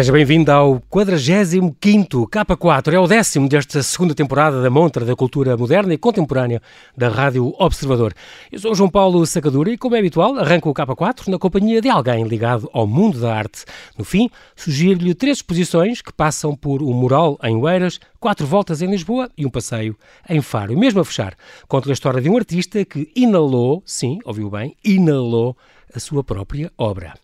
Seja bem-vindo ao 45º K4, é o décimo desta segunda temporada da montra da cultura moderna e contemporânea da Rádio Observador. Eu sou João Paulo Sacadura e, como é habitual, arranco o K4 na companhia de alguém ligado ao mundo da arte. No fim, sugiro-lhe três exposições que passam por um mural em Oeiras, quatro voltas em Lisboa e um passeio em Faro. E mesmo a fechar, conto a história de um artista que inalou, sim, ouviu bem, inalou a sua própria obra.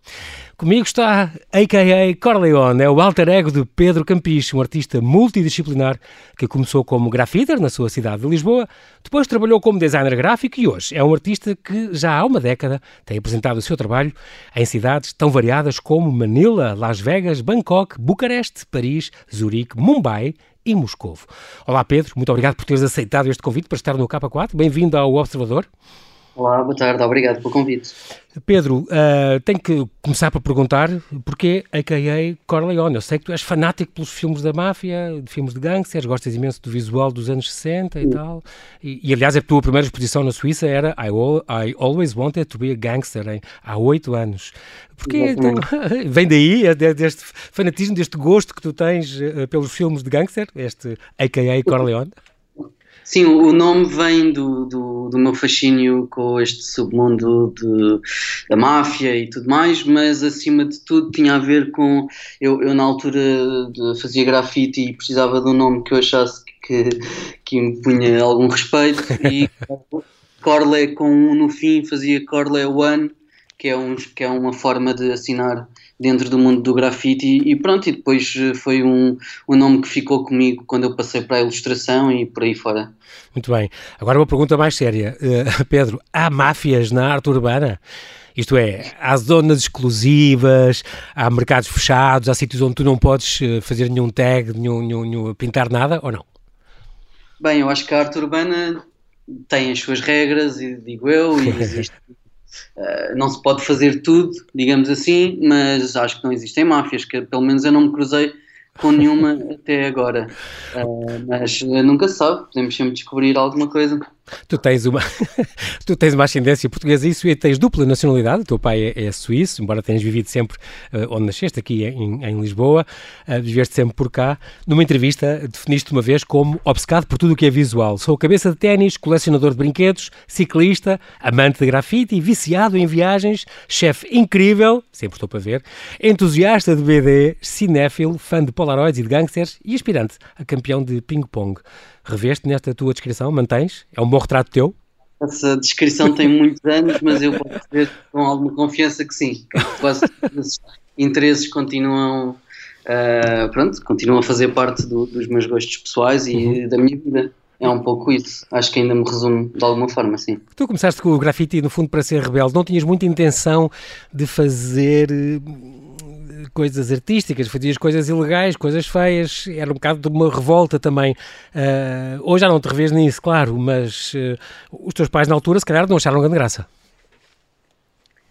Comigo está a.k.a. Corleone, é o alter ego de Pedro Campiche, um artista multidisciplinar que começou como grafiter na sua cidade de Lisboa, depois trabalhou como designer gráfico e hoje é um artista que já há uma década tem apresentado o seu trabalho em cidades tão variadas como Manila, Las Vegas, Bangkok, Bucareste, Paris, Zurique, Mumbai e Moscovo. Olá Pedro, muito obrigado por teres aceitado este convite para estar no K4. Bem-vindo ao Observador. Olá, boa tarde, obrigado pelo convite. Pedro, uh, tenho que começar por perguntar porquê a.k.a. Corleone. Eu sei que tu és fanático pelos filmes da máfia, de filmes de gangsters, gostas imenso do visual dos anos 60 e tal. E, e, aliás, a tua primeira exposição na Suíça era I, all, I Always Wanted to be a Gangster, em, há oito anos. Porquê? Então, vem daí, é deste fanatismo, deste gosto que tu tens uh, pelos filmes de gangster, este a.k.a. Corleone? Sim, o nome vem do, do, do, meu fascínio com este submundo de, da máfia e tudo mais, mas acima de tudo tinha a ver com. Eu, eu na altura fazia grafite e precisava de um nome que eu achasse que, que me punha algum respeito e Corle com um no fim fazia Corle One, que é, um, que é uma forma de assinar dentro do mundo do grafite e, pronto, e depois eh, foi um, um nome que ficou comigo quando eu passei para a ilustração e por aí fora. Muito bem. Agora uma pergunta mais séria. Uh, Pedro, há máfias na arte urbana? Isto é, há zonas exclusivas, há mercados fechados, há sítios onde tu não podes eh, fazer nenhum tag, nenhum, nenhum, nenhum pintar nada, ou não? Bem, eu acho que a arte urbana tem as suas regras, digo eu, e existe Uh, não se pode fazer tudo, digamos assim, mas acho que não existem máfias, que pelo menos eu não me cruzei com nenhuma até agora. Uh, mas nunca se sabe, podemos sempre descobrir alguma coisa. Tu tens uma, tu tens uma ascendência portuguesa e tens dupla nacionalidade. O teu pai é, é suíço, embora tenhas vivido sempre uh, onde nasceste, aqui em, em Lisboa, uh, viveste sempre por cá. Numa entrevista, definiste uma vez como obcecado por tudo o que é visual. Sou cabeça de ténis, colecionador de brinquedos, ciclista, amante de grafite, viciado em viagens, chefe incrível, sempre estou para ver, entusiasta de BD, cinéfilo, fã de polaroids e de gangsters e aspirante a campeão de ping-pong reveste nesta tua descrição? Mantens? É um bom retrato teu? Essa descrição tem muitos anos, mas eu posso dizer com alguma confiança que sim. Quase todos os interesses continuam, uh, pronto, continuam a fazer parte do, dos meus gostos pessoais e uhum. da minha vida. É um pouco isso. Acho que ainda me resume de alguma forma, sim. Tu começaste com o grafite, no fundo, para ser rebelde. Não tinhas muita intenção de fazer coisas artísticas, fazias coisas ilegais, coisas feias, era um bocado de uma revolta também. Uh, hoje já não te revês nisso, claro, mas uh, os teus pais na altura se calhar não acharam grande graça.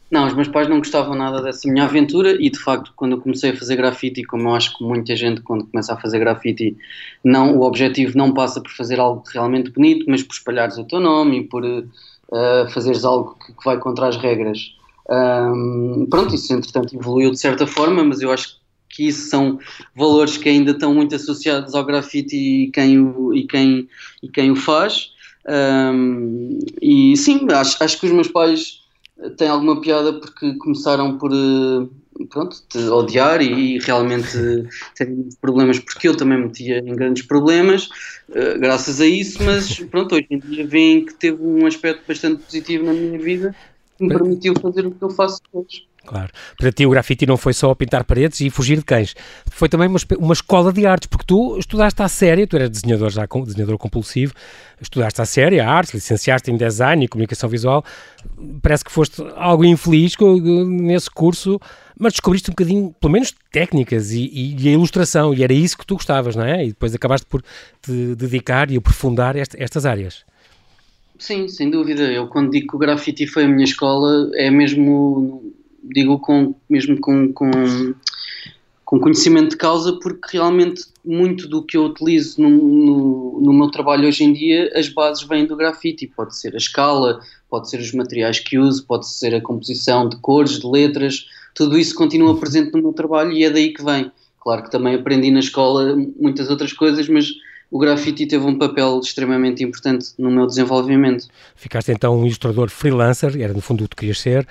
Não, os meus pais não gostavam nada dessa minha aventura e de facto quando eu comecei a fazer grafite, como eu acho que muita gente quando começa a fazer grafite, não, o objetivo não passa por fazer algo realmente bonito, mas por espalhares o teu nome e por uh, fazeres algo que, que vai contra as regras. Um, pronto, isso entretanto evoluiu de certa forma, mas eu acho que isso são valores que ainda estão muito associados ao grafite e quem o, e quem, e quem o faz. Um, e sim, acho, acho que os meus pais têm alguma piada porque começaram por eh, pronto, odiar e, e realmente terem problemas porque eu também metia em grandes problemas uh, graças a isso, mas pronto, hoje em dia veem que teve um aspecto bastante positivo na minha vida me permitiu fazer o que eu faço hoje. Claro. Para ti o grafite não foi só pintar paredes e fugir de cães. Foi também uma, uma escola de artes, porque tu estudaste à séria, tu eras desenhador já desenhador compulsivo, estudaste à séria a arte, licenciaste em design e comunicação visual. Parece que foste algo infeliz nesse curso, mas descobriste um bocadinho, pelo menos, técnicas e, e, e, a ilustração, e era isso que tu gostavas, não é? E depois acabaste por te dedicar e aprofundar estas áreas. Sim, sem dúvida. Eu quando digo que o grafite foi a minha escola, é mesmo, digo com, mesmo com, com, com conhecimento de causa, porque realmente muito do que eu utilizo no, no, no, meu trabalho hoje em dia, as bases vêm do grafite. Pode ser a escala, pode ser os materiais que uso, pode ser a composição de cores, de letras, tudo isso continua presente no meu trabalho e é daí que vem. Claro que também aprendi na escola muitas outras coisas, mas o grafite teve um papel extremamente importante no meu desenvolvimento. Ficaste então um ilustrador freelancer, era no fundo o que querias ser,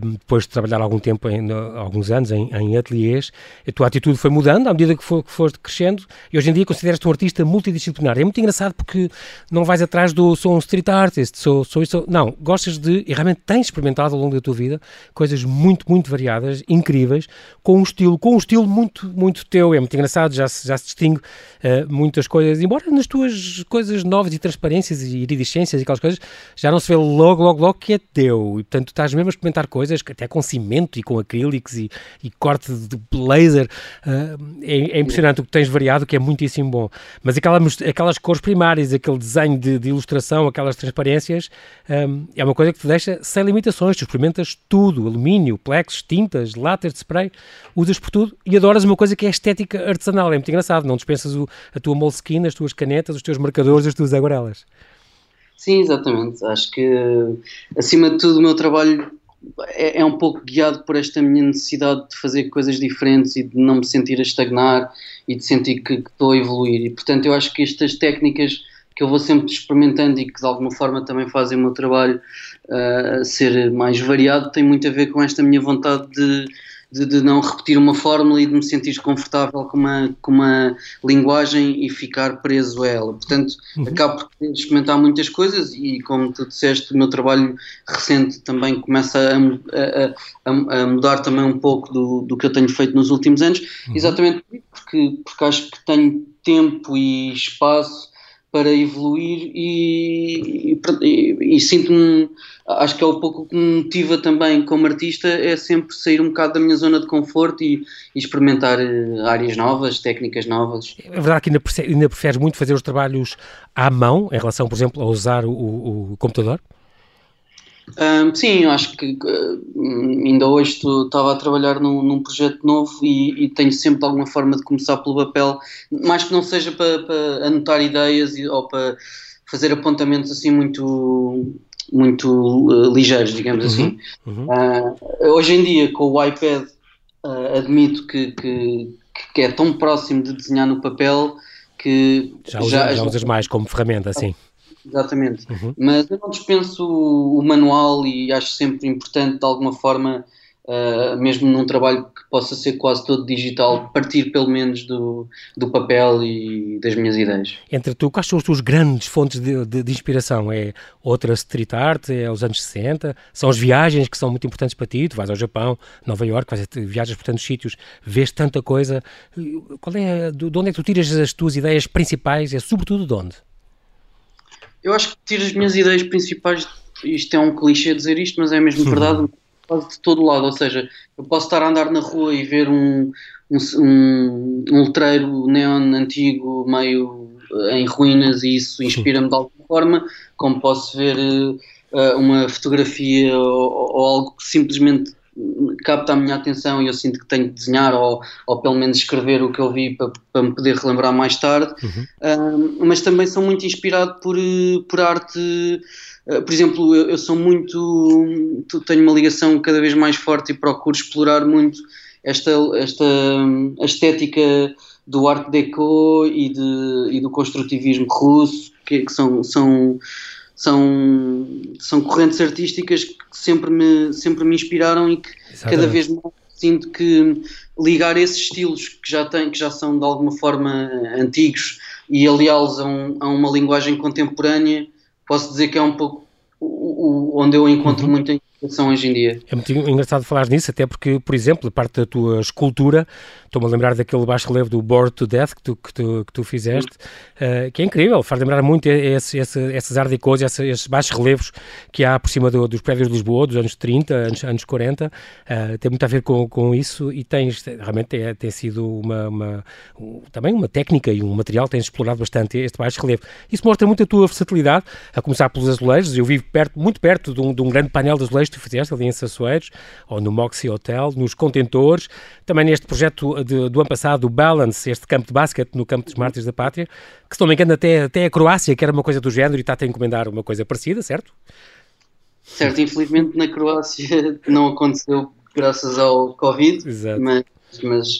depois de trabalhar algum tempo, em, alguns anos, em, em ateliês, a tua atitude foi mudando à medida que, for, que foste crescendo e hoje em dia consideras-te um artista multidisciplinar. É muito engraçado porque não vais atrás do sou um street artist, sou, sou isso. Não, gostas de, e realmente tens experimentado ao longo da tua vida coisas muito, muito variadas, incríveis, com um estilo, com um estilo muito, muito teu. É muito engraçado, já se, já se distingue uh, muitas coisas, embora nas tuas coisas novas e transparências e iridescências e aquelas coisas, já não se vê logo, logo, logo que é teu. E portanto estás mesmo a experimentar coisas, até com cimento e com acrílicos e, e corte de laser. Uh, é, é, impressionante o que tens variado, que é muitíssimo bom. Mas aquela, aquelas cores primárias, aquele desenho de, de ilustração, aquelas transparências, um, é uma coisa que te deixa sem limitações. Tu experimentas tudo: alumínio, plex, tintas, látex de spray, usas por tudo e adoras uma coisa que é estética artesanal. É muito engraçado, não dispensas o, a tua moleskine, as tuas canetas, os teus marcadores, as tuas aguarelas. Sim, exatamente. Acho que, acima de tudo, o meu trabalho é, é, um pouco guiado por esta minha necessidade de fazer coisas diferentes e de não me sentir a estagnar e de sentir que, que estou a evoluir. E portanto, eu acho que estas técnicas que eu vou sempre experimentando e que de alguma forma também fazem o meu trabalho uh, ser mais variado têm muito a ver com esta minha vontade de de, de, não repetir uma fórmula e de me sentir desconfortável com uma, com uma linguagem e ficar preso a ela. Portanto, uhum. acabo por experimentar muitas coisas e, como tu disseste, o meu trabalho recente também começa a, a, a mudar também um pouco do, do que eu tenho feito nos últimos anos, uhum. exatamente porque, porque acho que tenho tempo e espaço para evoluir e, e, e, e sinto-me, acho que é um pouco que me motiva também como artista, é sempre sair um bocado da minha zona de conforto e, experimentar eh, áreas novas, técnicas novas. É verdade que ainda, ainda preferes muito fazer os trabalhos à mão, em relação, por exemplo, a usar o, o computador? Um, sim, acho que uh, ainda hoje estava a trabalhar num, num projeto novo e, e, tenho sempre alguma forma de começar pelo papel, mais que não seja para, para anotar ideias ou para fazer apontamentos assim muito muito uh, ligeiros, digamos uhum, assim. Uhum. Uh, hoje em dia, com o iPad, admito que, que, que, é tão próximo de desenhar no papel que já, já, já usas mais como ferramenta, assim. Exatamente. Uhum. Mas eu não dispenso o, manual e acho sempre importante, de alguma forma, uh, mesmo num trabalho que possa ser quase todo digital, partir pelo menos do, do papel e das minhas ideias. Entre tu, quais são as tuas grandes fontes de, de, de, inspiração? É outra street art? É os anos 60? São as viagens que são muito importantes para ti? Tu vais ao Japão, Nova Iorque, viajas por tantos sítios, vês tanta coisa. Qual é, de onde é que tu tiras as tuas ideias principais? É sobretudo de onde? Eu acho que tiro as minhas ideias principais, isto é um clichê dizer isto, mas é mesmo verdade, quase de todo lado. Ou seja, eu posso estar a andar na rua e ver um, um, um, um letreiro neon antigo, meio eh, em ruínas, e isso inspira-me de alguma forma, como posso ver uh, uma fotografia ou, ou algo que simplesmente capta a minha atenção e eu sinto que tenho que desenhar ou, ou pelo menos escrever o que eu vi para, para me poder relembrar mais tarde, uhum. mas também sou muito inspirado por, por arte. Uh, por exemplo, eu, eu, sou muito. tenho uma ligação cada vez mais forte e procuro explorar muito esta, esta estética do art deco e, de, e do construtivismo russo, que, que são, são são, são correntes artísticas que sempre me, sempre me inspiraram e que Exatamente. cada vez mais sinto que ligar esses estilos que já, têm, que já são de alguma forma antigos e aliá-los a, um, a uma linguagem contemporânea, posso dizer que é um pouco o, o, onde eu encontro uhum. muita são hoje em dia. É muito engraçado falar nisso, até porque, por exemplo, parte da tua escultura, estou-me a lembrar daquele baixo relevo do Board to Death que tu, que tu, que tu fizeste, uh, que é incrível, faz lembrar muito esse, esse, esses ardicos, esses, esses baixos relevos que há por cima do, dos prédios de Lisboa, dos anos 30, anos, anos 40, uh, eh, tem muito a ver com, com isso e tens, realmente é, tem sido uma, uma um, também uma técnica e um material que tens explorado bastante este baixo relevo. Isso mostra muito a tua versatilidade, a começar pelos azulejos, eu vivo perto, muito perto de um, de um grande painel de azulejos tu fizeste ali em Sassueiros, ou no Moxie Hotel, nos contentores, também neste projeto de, do ano passado, o Balance, este campo de basquete no campo dos Mártires da Pátria, que se não me engano até, até a Croácia, que era uma coisa do género, e está a encomendar uma coisa parecida, certo? Certo, infelizmente na Croácia não aconteceu graças ao Covid, Exato. mas mas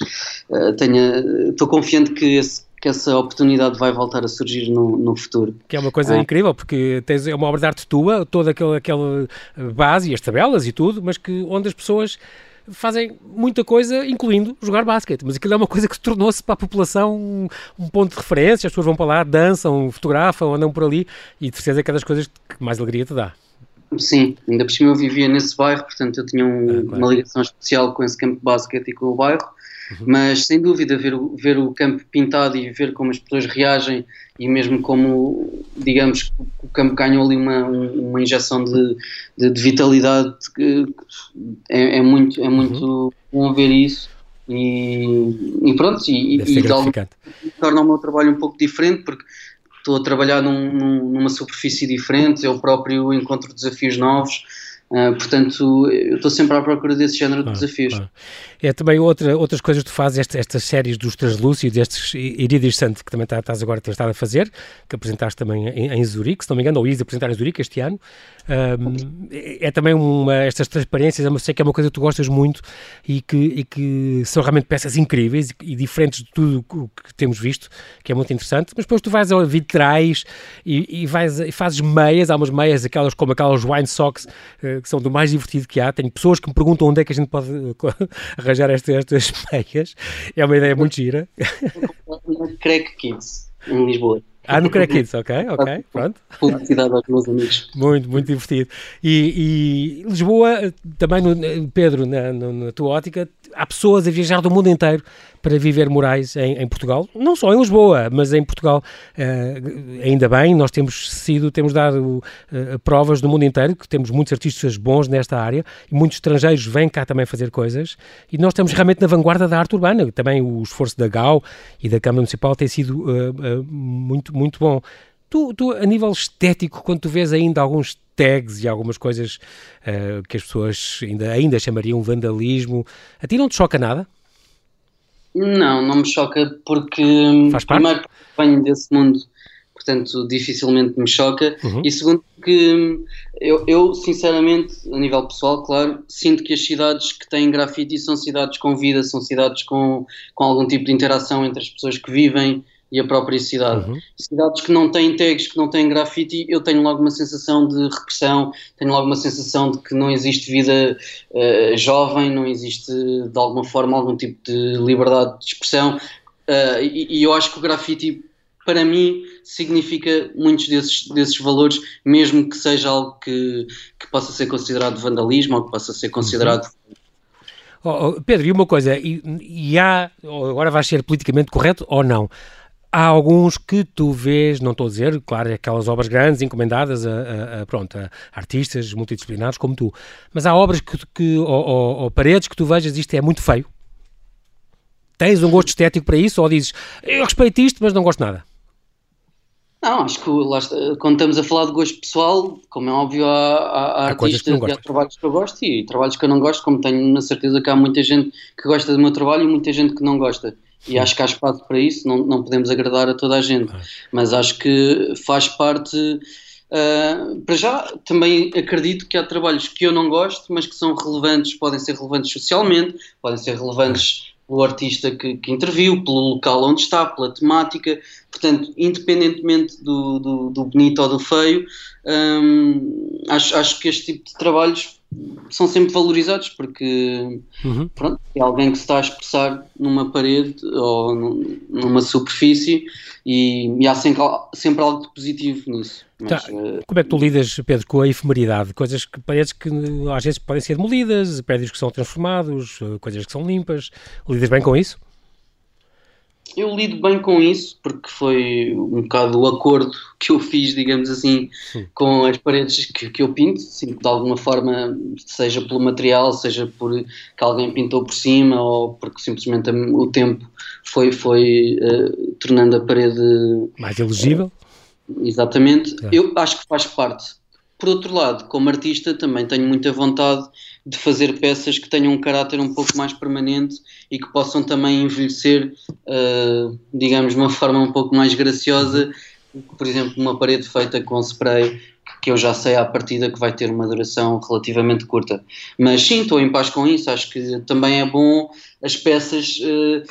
uh, estou confiante que, esse, que, essa oportunidade vai voltar a surgir no, no futuro. Que é uma coisa incrível, porque tens é uma obra de arte tua, toda aquela, aquela base e as tabelas e tudo, mas que onde as pessoas fazem muita coisa, incluindo jogar basquete. Mas aquilo é uma coisa que tornou-se para a população um, um, ponto de referência. As pessoas vão para lá, dançam, fotografam, andam por ali e de certeza é que é das coisas que mais alegria te dá. Sim, ainda por cima eu vivia nesse bairro, portanto eu tinha um, ah, claro. uma ligação especial com esse campo de basquete e com o bairro. Uhum. Mas sem dúvida, ver o, ver o campo pintado e ver como as pessoas reagem e mesmo como, digamos, o campo ganhou ali uma, uma injeção de, de, de vitalidade, é, é, muito, é muito uhum. bom ver isso. E, e pronto, e, torna o meu trabalho um pouco diferente porque estou a trabalhar num, numa superfície diferente, eu próprio encontro desafios novos Uh, portanto, eu estou sempre à procura desse género de desafios. É também outra, outras coisas que tu fazes, estas, estas séries dos translúcidos, estes iridescentes que também tá, estás agora estado a fazer, que apresentaste também em, em Zurique, se não me engano, ou ias apresentar em Zurique este ano. Um, é, é, também uma, estas transparências, eu sei que é uma coisa que tu gostas muito e que, e que são realmente peças incríveis e, e diferentes de tudo o que temos visto, que é muito interessante, mas depois tu vais a vitrais e, e, vais, e fazes meias, há umas meias, aquelas como aquelas wine socks, uh, que são do mais divertido que há. Tenho pessoas que me perguntam onde é que a gente pode arranjar estas, estas meias. É uma ideia muito gira. Crack Kids, em Lisboa. Ah, no Crack Kids, ok, ok, pronto. Publicidade aos meus amigos. Muito, muito divertido. E, e Lisboa, também, no, Pedro, na, na, tua ótica, há pessoas a viajar do mundo inteiro para viver morais em, em Portugal, não só em Lisboa, mas em Portugal. Uh, ainda bem, nós temos sido, temos dado uh, provas no mundo inteiro que temos muitos artistas bons nesta área e muitos estrangeiros vêm cá também fazer coisas e nós estamos realmente na vanguarda da arte urbana. Também o esforço da GAU e da Câmara Municipal tem sido uh, muito, muito bom. Tu, tu, a nível estético, quando tu vês ainda alguns tags e algumas coisas que as pessoas ainda, ainda chamariam vandalismo, a ti não te choca nada? Não, não me choca porque Faz parte? primeiro venho desse mundo, portanto dificilmente me choca, uhum. e segundo que eu, eu, sinceramente, a nível pessoal, claro, sinto que as cidades que têm grafite são cidades com vida, são cidades com, com algum tipo de interação entre as pessoas que vivem e a própria cidade. Uhum. Cidades que não têm tags, que não têm grafite, eu tenho logo uma sensação de repressão, tenho logo uma sensação de que não existe vida uh, jovem, não existe de alguma forma algum tipo de liberdade de expressão. Uh, e, e, eu acho que o grafite, para mim, significa muitos desses, desses valores, mesmo que seja algo que, que possa ser considerado vandalismo ou que possa ser considerado. Uhum. Oh, Pedro, e uma coisa, e, e há, agora vais ser politicamente correto ou não? Há alguns que tu vês, não estou a dizer, claro, aquelas obras grandes encomendadas a, a, a pronto, a artistas multidisciplinares como tu, mas há obras que, que ou, ou, ou, paredes que tu vejas isto é muito feio. Tens um gosto estético para isso ou dizes eu respeito isto, mas não gosto nada? Não, acho que lá, quando estamos a falar de gosto pessoal, como é óbvio, há, há, há artistas e há trabalhos que eu gosto e trabalhos que eu não gosto, como tenho na certeza que há muita gente que gosta do meu trabalho e muita gente que não gosta. E acho que há espaço para isso, não, não podemos agradar a toda a gente, mas acho que faz parte. Uh, para já, também acredito que há trabalhos que eu não gosto, mas que são relevantes, podem ser relevantes socialmente, podem ser relevantes pelo artista que, que interviu, pelo local onde está, pela temática, portanto, independentemente do, do, do bonito ou do feio, um, acho, acho que este tipo de trabalhos são sempre valorizados porque uhum. pronto, é alguém que se está a expressar numa parede ou numa superfície e, e há sempre, sempre algo de positivo nisso. Tá. uh, Como é que tu lidas, Pedro, com a efemeridade? Coisas que paredes que às vezes podem ser demolidas, prédios que são transformados, eh, coisas que são limpas. Lidas bem com isso? Eu lido bem com isso, porque foi um bocado o acordo que eu fiz, digamos assim, Sim. com as paredes que, que eu pinto, assim, de alguma forma, seja pelo material, seja por que alguém pintou por cima, ou porque simplesmente o tempo foi, foi uh, tornando a parede mais elegível. Uh, exatamente. É. Eu acho que faz parte. Por outro lado, como artista, também tenho muita vontade de fazer peças que tenham um caráter um pouco mais permanente e que possam também envelhecer, uh, digamos, de uma forma um pouco mais graciosa. Por exemplo, uma parede feita com spray que eu já sei à partida que vai ter uma duração relativamente curta. Mas sim, estou em paz com isso, acho que também é bom as peças uh,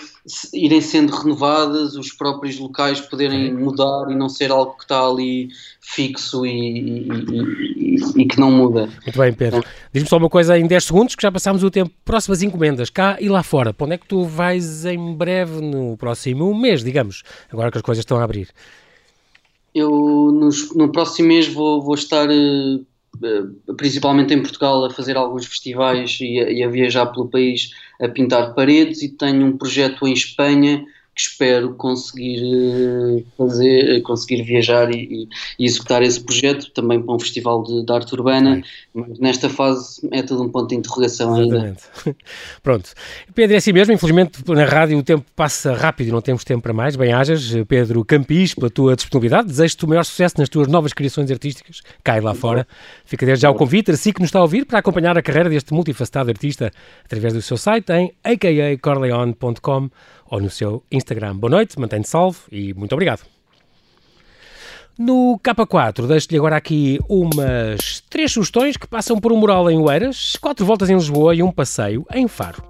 irem sendo renovadas, os próprios locais poderem mudar e não ser algo que está ali fixo e, e, e, e que não muda. Muito bem, Pedro. Diz-me só uma coisa em 10 segundos, que já passámos o tempo. Próximas encomendas, cá e lá fora. Para onde é que tu vais em breve, no próximo mês, digamos, agora que as coisas estão a abrir? Eu no, no próximo mês vou, vou estar uh, principalmente em Portugal a fazer alguns festivais e a, e a viajar pelo país a pintar paredes e tenho um projeto em Espanha que espero conseguir eh, fazer, eh, conseguir viajar e, e, executar esse projeto também para um festival de, de arte urbana, mas nesta fase é tudo um ponto de interrogação Exatamente. ainda. Pronto. Pedro, é assim mesmo, infelizmente na rádio o tempo passa rápido e não temos tempo para mais. Bem-ajas, Pedro Campis, pela tua disponibilidade, desejo-te o maior sucesso nas tuas novas criações artísticas, cai lá fora. Fica desde já o convite, assim que nos está a ouvir, para acompanhar a carreira deste multifacetado artista através do seu site em akacorleone.com ou no seu Instagram. Boa noite, mantém-te salvo e muito obrigado. No K4, deixo-lhe agora aqui umas três sugestões que passam por um mural em Oeiras, quatro voltas em Lisboa e um passeio em Faro.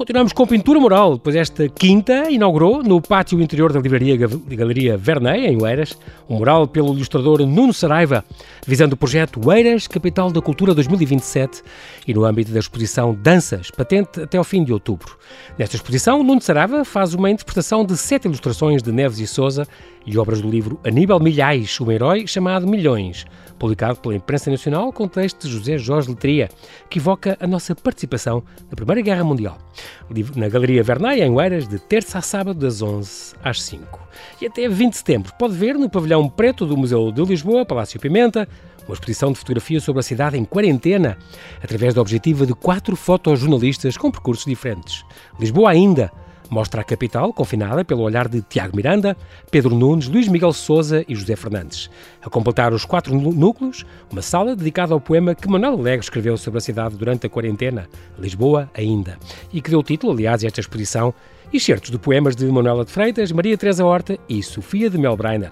Continuamos com pintura mural, pois esta quinta inaugurou, no pátio interior da livraria Galeria Verney, em Oeiras, um mural pelo ilustrador Nuno Saraiva, visando o projeto Oeiras, Capital da Cultura 2027 e no âmbito da exposição Danças, patente até ao fim de outubro. Nesta exposição, Nuno Saraiva faz uma interpretação de sete ilustrações de Neves e Souza e obras do livro Aníbal Milhais, um herói chamado Milhões, publicado pela imprensa nacional com texto de José Jorge Letria, que evoca a nossa participação na Primeira Guerra Mundial. Na Galeria Vernay, em Oeiras, de terça a sábado, das 11 às 5. E até 20 de setembro pode ver no pavilhão preto do Museu de Lisboa, Palácio Pimenta, uma exposição de fotografia sobre a cidade em quarentena, através da objetiva de quatro fotojornalistas com percursos diferentes. Lisboa ainda, Mostra a capital, confinada pelo olhar de Tiago Miranda, Pedro Nunes, Luís Miguel Souza e José Fernandes. A completar os quatro núcleos, uma sala dedicada ao poema que Manuel Alegre escreveu sobre a cidade durante a quarentena, Lisboa ainda, e que deu título, aliás, a esta exposição, excertos de poemas de Manuela de Freitas, Maria Teresa Horta e Sofia de Melbreiner.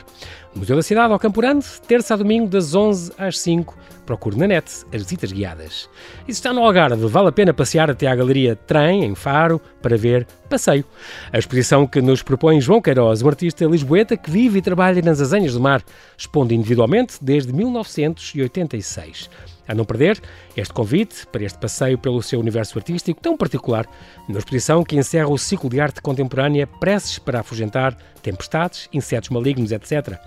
Museu da Cidade ao Campurando, terça a domingo, das 11 às 5. Procure na net as visitas guiadas. E se está no Algarve, vale a pena passear até à Galeria Trem, em Faro, para ver Passeio. A exposição que nos propõe João Queiroz, um artista lisboeta que vive e trabalha nas Azenhas do Mar, expondo individualmente desde 1986. A não perder este convite para este passeio pelo seu universo artístico tão particular, numa exposição que encerra o ciclo de arte contemporânea Preces para afugentar tempestades, insetos malignos, etc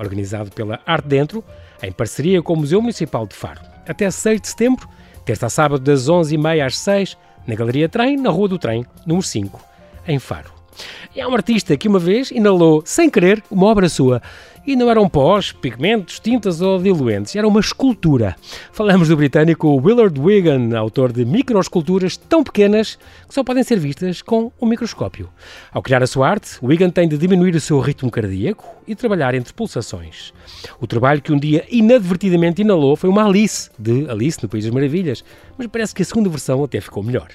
organizado pela Arte Dentro, em parceria com o Museu Municipal de Faro. Até 6 de setembro, terça a sábado, das 11h30 às 6 na Galeria Trem, na Rua do Trem, número 5, em Faro. Há um artista que uma vez inalou, sem querer, uma obra sua e não eram pós, pigmentos, tintas ou diluentes, era uma escultura. Falamos do britânico Willard Wigan, autor de microesculturas tão pequenas que só podem ser vistas com um microscópio. Ao criar a sua arte, Wigan tem de diminuir o seu ritmo cardíaco e trabalhar entre pulsações. O trabalho que um dia inadvertidamente inalou foi uma Alice, de Alice no País das Maravilhas, mas parece que a segunda versão até ficou melhor.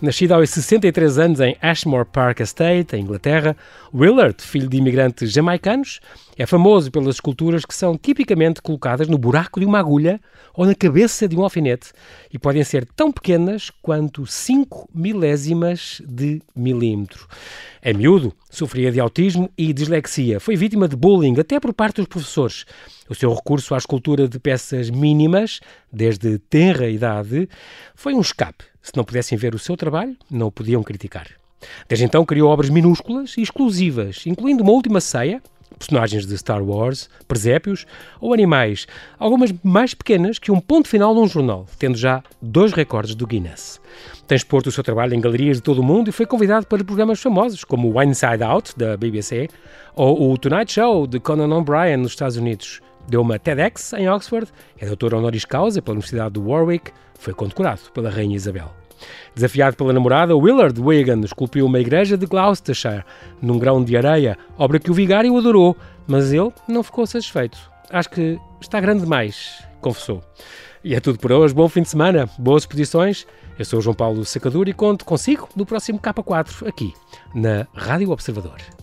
Nascido aos 63 anos em Ashmore Park Estate, em Inglaterra, Willard, filho de imigrantes jamaicanos, é famoso pelas esculturas que são tipicamente colocadas no buraco de uma agulha ou na cabeça de um alfinete e podem ser tão pequenas quanto 5 milésimas de milímetro. É miúdo, sofria de autismo e dislexia. Foi vítima de bullying até por parte dos professores. O seu recurso à escultura de peças mínimas, desde tenra idade, foi um escape. Se não pudessem ver o seu trabalho, não o podiam criticar. Desde então criou obras minúsculas e exclusivas, incluindo uma última ceia, personagens de Star Wars, presépios ou animais, algumas mais pequenas que um ponto final num jornal, tendo já dois recordes do Guinness. Tem exposto o seu trabalho em galerias de todo o mundo e foi convidado para programas famosos como o Inside Out, da BBC, ou o Tonight Show, de Conan O'Brien, nos Estados Unidos. Deu uma TEDx em Oxford, é doutor honoris causa pela Universidade de Warwick, foi condecorado pela Rainha Isabel. Desafiado pela namorada, Willard Wigan esculpiu uma igreja de Gloucestershire num grão de areia, obra que o vigário adorou, mas ele não ficou satisfeito. Acho que está grande demais, confessou. E é tudo por hoje. Bom fim de semana, boas exposições. Eu sou o João Paulo Sacadura e conto consigo no próximo K4, aqui na Rádio Observador.